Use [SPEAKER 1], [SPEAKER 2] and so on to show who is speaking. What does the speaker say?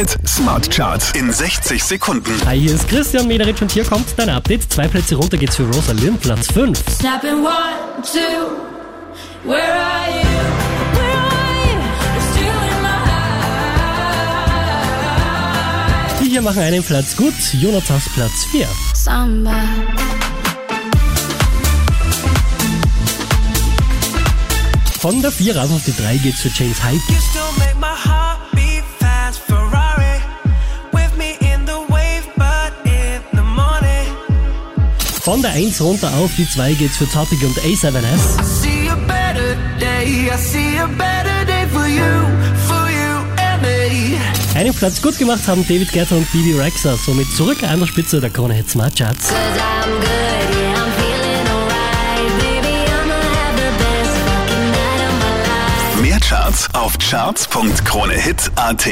[SPEAKER 1] Hit Smart Charts in 60 Sekunden.
[SPEAKER 2] Hi, hier ist Christian Mederitsch und hier kommt dein Update. Zwei Plätze runter geht's für Rosa Lynn, Platz 5.
[SPEAKER 3] Snapping one, two, where are you? Where are you? You're still in my eyes.
[SPEAKER 2] Die hier machen einen Platz gut, Jonathas Platz 4.
[SPEAKER 3] Samba.
[SPEAKER 2] Von der 4 raus auf die 3 geht's für James Hype. Von der 1 runter auf die 2 geht's für Topic und A7S.
[SPEAKER 4] See a better day. I see a better day for you, for you and me.
[SPEAKER 2] Einen Platz gut gemacht haben David Guetta und Bibi Rexa, somit zurück an der Spitze der Krone Hit Smart Charts.
[SPEAKER 1] Mehr Charts auf charts.kronehit.at.